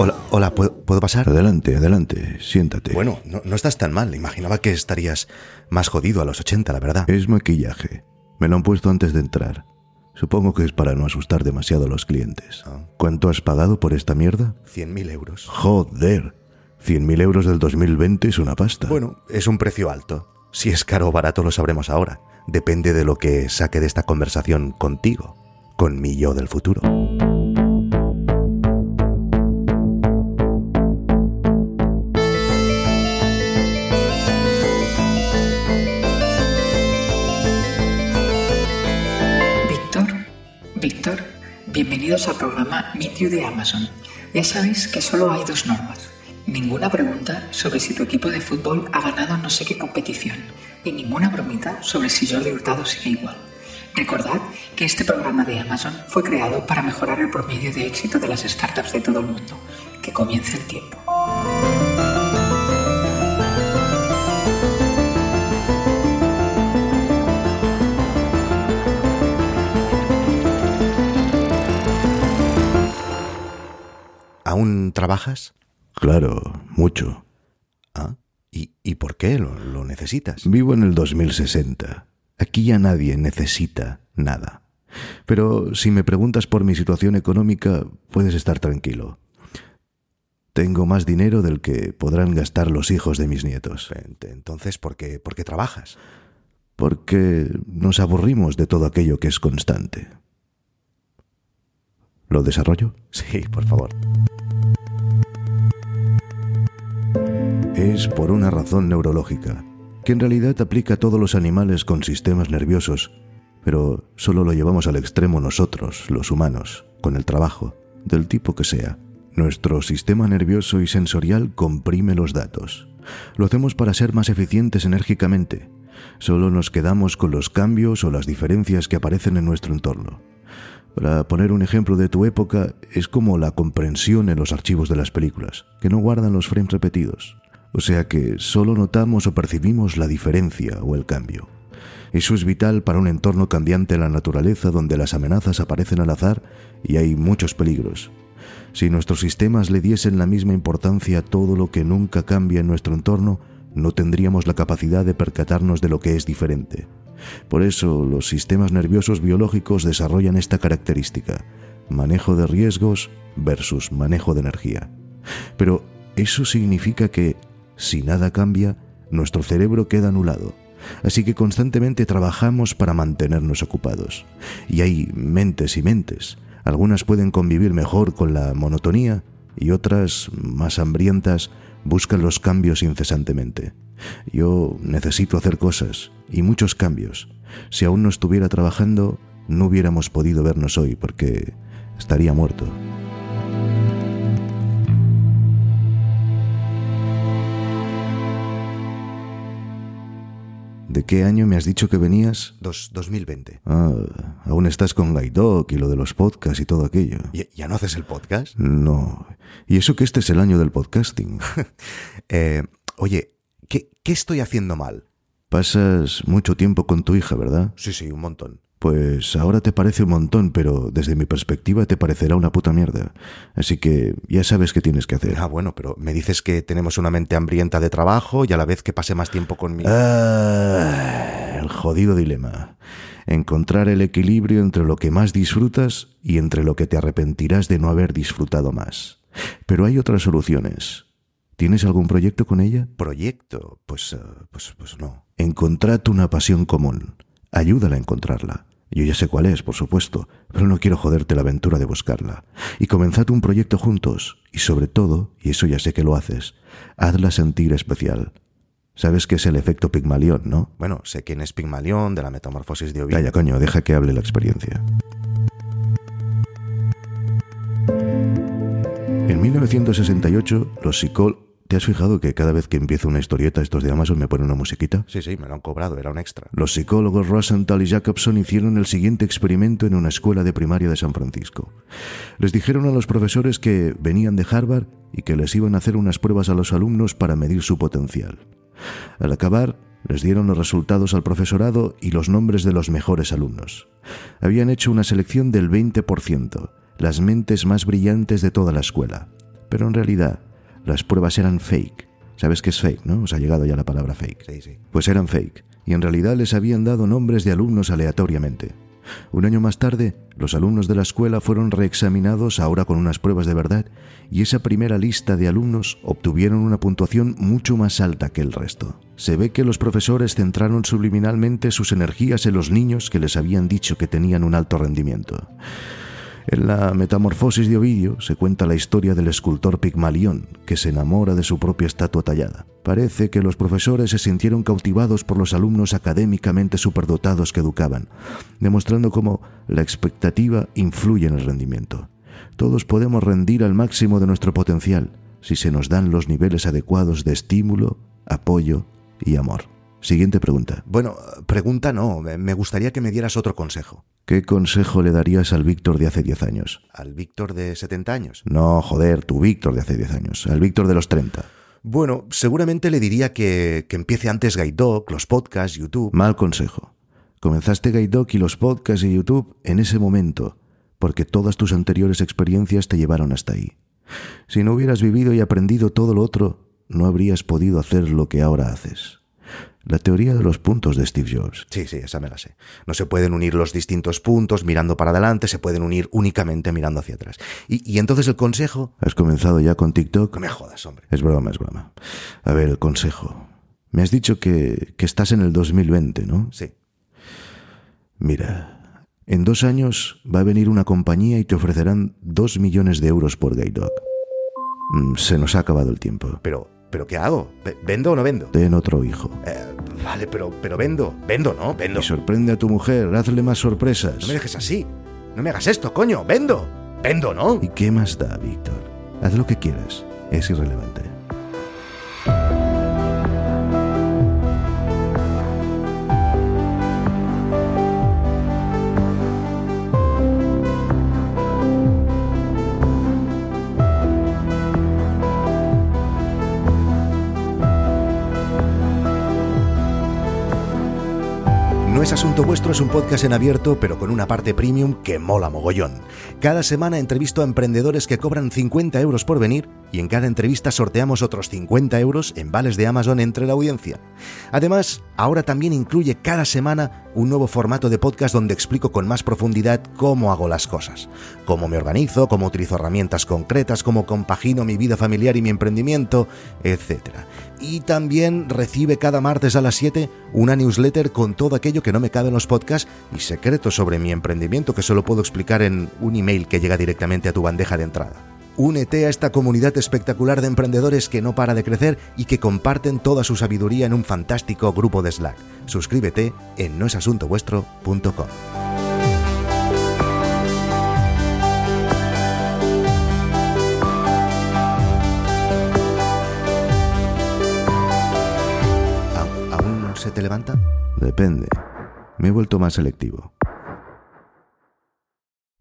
Hola, hola ¿puedo, ¿puedo pasar? Adelante, adelante, siéntate. Bueno, no, no estás tan mal. Imaginaba que estarías más jodido a los 80, la verdad. Es maquillaje. Me lo han puesto antes de entrar. Supongo que es para no asustar demasiado a los clientes. Ah. ¿Cuánto has pagado por esta mierda? 100.000 euros. Joder. 100.000 euros del 2020 es una pasta. Bueno, es un precio alto. Si es caro o barato lo sabremos ahora. Depende de lo que saque de esta conversación contigo, con mi yo del futuro. Bienvenidos al programa Meet You de Amazon. Ya sabéis que solo hay dos normas. Ninguna pregunta sobre si tu equipo de fútbol ha ganado no sé qué competición y ninguna bromita sobre si Jordi Hurtado sigue igual. Recordad que este programa de Amazon fue creado para mejorar el promedio de éxito de las startups de todo el mundo. Que comience el tiempo. Trabajas? Claro, mucho. Ah, ¿y, y por qué lo, lo necesitas? Vivo en el 2060. Aquí ya nadie necesita nada. Pero si me preguntas por mi situación económica, puedes estar tranquilo. Tengo más dinero del que podrán gastar los hijos de mis nietos. Ent- Entonces, ¿por qué, por qué trabajas? Porque nos aburrimos de todo aquello que es constante. ¿Lo desarrollo? Sí, por favor. Es por una razón neurológica, que en realidad aplica a todos los animales con sistemas nerviosos, pero solo lo llevamos al extremo nosotros, los humanos, con el trabajo, del tipo que sea. Nuestro sistema nervioso y sensorial comprime los datos. Lo hacemos para ser más eficientes enérgicamente. Solo nos quedamos con los cambios o las diferencias que aparecen en nuestro entorno. Para poner un ejemplo de tu época, es como la comprensión en los archivos de las películas, que no guardan los frames repetidos. O sea que solo notamos o percibimos la diferencia o el cambio. Eso es vital para un entorno cambiante en la naturaleza donde las amenazas aparecen al azar y hay muchos peligros. Si nuestros sistemas le diesen la misma importancia a todo lo que nunca cambia en nuestro entorno, no tendríamos la capacidad de percatarnos de lo que es diferente. Por eso los sistemas nerviosos biológicos desarrollan esta característica, manejo de riesgos versus manejo de energía. Pero eso significa que, si nada cambia, nuestro cerebro queda anulado. Así que constantemente trabajamos para mantenernos ocupados. Y hay mentes y mentes. Algunas pueden convivir mejor con la monotonía y otras, más hambrientas, buscan los cambios incesantemente. Yo necesito hacer cosas y muchos cambios. Si aún no estuviera trabajando, no hubiéramos podido vernos hoy porque estaría muerto. ¿De qué año me has dicho que venías? Dos, 2020. Ah, aún estás con Gaidoc y lo de los podcasts y todo aquello. ¿Ya, ya no haces el podcast? No. Y eso que este es el año del podcasting. Eh, oye, ¿qué, ¿qué estoy haciendo mal? Pasas mucho tiempo con tu hija, ¿verdad? Sí, sí, un montón. Pues ahora te parece un montón, pero desde mi perspectiva te parecerá una puta mierda. Así que ya sabes qué tienes que hacer. Ah, bueno, pero me dices que tenemos una mente hambrienta de trabajo y a la vez que pase más tiempo con mi... Ah, el jodido dilema. Encontrar el equilibrio entre lo que más disfrutas y entre lo que te arrepentirás de no haber disfrutado más. Pero hay otras soluciones. ¿Tienes algún proyecto con ella? proyecto. Pues, eh, pues, pues no. Encontrad una pasión común. Ayúdala a encontrarla. Yo ya sé cuál es, por supuesto, pero no quiero joderte la aventura de buscarla. Y comenzad un proyecto juntos. Y sobre todo, y eso ya sé que lo haces, hazla sentir especial. Sabes que es el efecto Pigmalión, ¿no? Bueno, sé quién es Pigmalión, de la metamorfosis de Ovidio. Calla, coño, deja que hable la experiencia. En 1968, los psicólogos... ¿Te has fijado que cada vez que empiezo una historieta estos de Amazon me ponen una musiquita? Sí, sí, me lo han cobrado, era un extra. Los psicólogos Rosenthal y Jacobson hicieron el siguiente experimento en una escuela de primaria de San Francisco. Les dijeron a los profesores que venían de Harvard y que les iban a hacer unas pruebas a los alumnos para medir su potencial. Al acabar, les dieron los resultados al profesorado y los nombres de los mejores alumnos. Habían hecho una selección del 20%, las mentes más brillantes de toda la escuela. Pero en realidad, las pruebas eran fake. ¿Sabes qué es fake, no? Os ha llegado ya la palabra fake. Sí, sí. Pues eran fake, y en realidad les habían dado nombres de alumnos aleatoriamente. Un año más tarde, los alumnos de la escuela fueron reexaminados ahora con unas pruebas de verdad, y esa primera lista de alumnos obtuvieron una puntuación mucho más alta que el resto. Se ve que los profesores centraron subliminalmente sus energías en los niños que les habían dicho que tenían un alto rendimiento. En la Metamorfosis de Ovidio se cuenta la historia del escultor Pigmalión, que se enamora de su propia estatua tallada. Parece que los profesores se sintieron cautivados por los alumnos académicamente superdotados que educaban, demostrando cómo la expectativa influye en el rendimiento. Todos podemos rendir al máximo de nuestro potencial si se nos dan los niveles adecuados de estímulo, apoyo y amor. Siguiente pregunta. Bueno, pregunta no, me gustaría que me dieras otro consejo. ¿Qué consejo le darías al Víctor de hace 10 años? ¿Al Víctor de 70 años? No, joder, tu Víctor de hace 10 años, al Víctor de los 30. Bueno, seguramente le diría que, que empiece antes Guidedoc, los podcasts, YouTube. Mal consejo. Comenzaste Guidedoc y los podcasts y YouTube en ese momento, porque todas tus anteriores experiencias te llevaron hasta ahí. Si no hubieras vivido y aprendido todo lo otro, no habrías podido hacer lo que ahora haces. La teoría de los puntos de Steve Jobs. Sí, sí, esa me la sé. No se pueden unir los distintos puntos mirando para adelante, se pueden unir únicamente mirando hacia atrás. Y, entonces el consejo... ¿Has comenzado ya con TikTok? No me jodas, hombre. Es broma, es broma. A ver, el consejo. Me has dicho que, que estás en el 2020, ¿no? Sí. Mira, en dos años va a venir una compañía y te ofrecerán dos millones de euros por Gaydog. Mm, se nos ha acabado el tiempo. Pero, ¿Pero qué hago? ¿Vendo o no vendo? Ten otro hijo. Eh, vale, pero, pero vendo. Vendo, ¿no? Vendo. Y sorprende a tu mujer, hazle más sorpresas. No me dejes así. No me hagas esto, coño. Vendo. Vendo, ¿no? ¿Y qué más da, Víctor? Haz lo que quieras. Es irrelevante. Asunto Vuestro es un podcast en abierto, pero con una parte premium que mola mogollón. Cada semana entrevisto a emprendedores que cobran 50 euros por venir y en cada entrevista sorteamos otros 50 euros en vales de Amazon entre la audiencia. Además, ahora también incluye cada semana un nuevo formato de podcast donde explico con más profundidad cómo hago las cosas, cómo me organizo, cómo utilizo herramientas concretas, cómo compagino mi vida familiar y mi emprendimiento, etc y también recibe cada martes a las 7 una newsletter con todo aquello que no me cabe en los podcasts y secretos sobre mi emprendimiento que solo puedo explicar en un email que llega directamente a tu bandeja de entrada. Únete a esta comunidad espectacular de emprendedores que no para de crecer y que comparten toda su sabiduría en un fantástico grupo de Slack. Suscríbete en noesasuntovuestro.com. se te levanta? Depende. Me he vuelto más selectivo.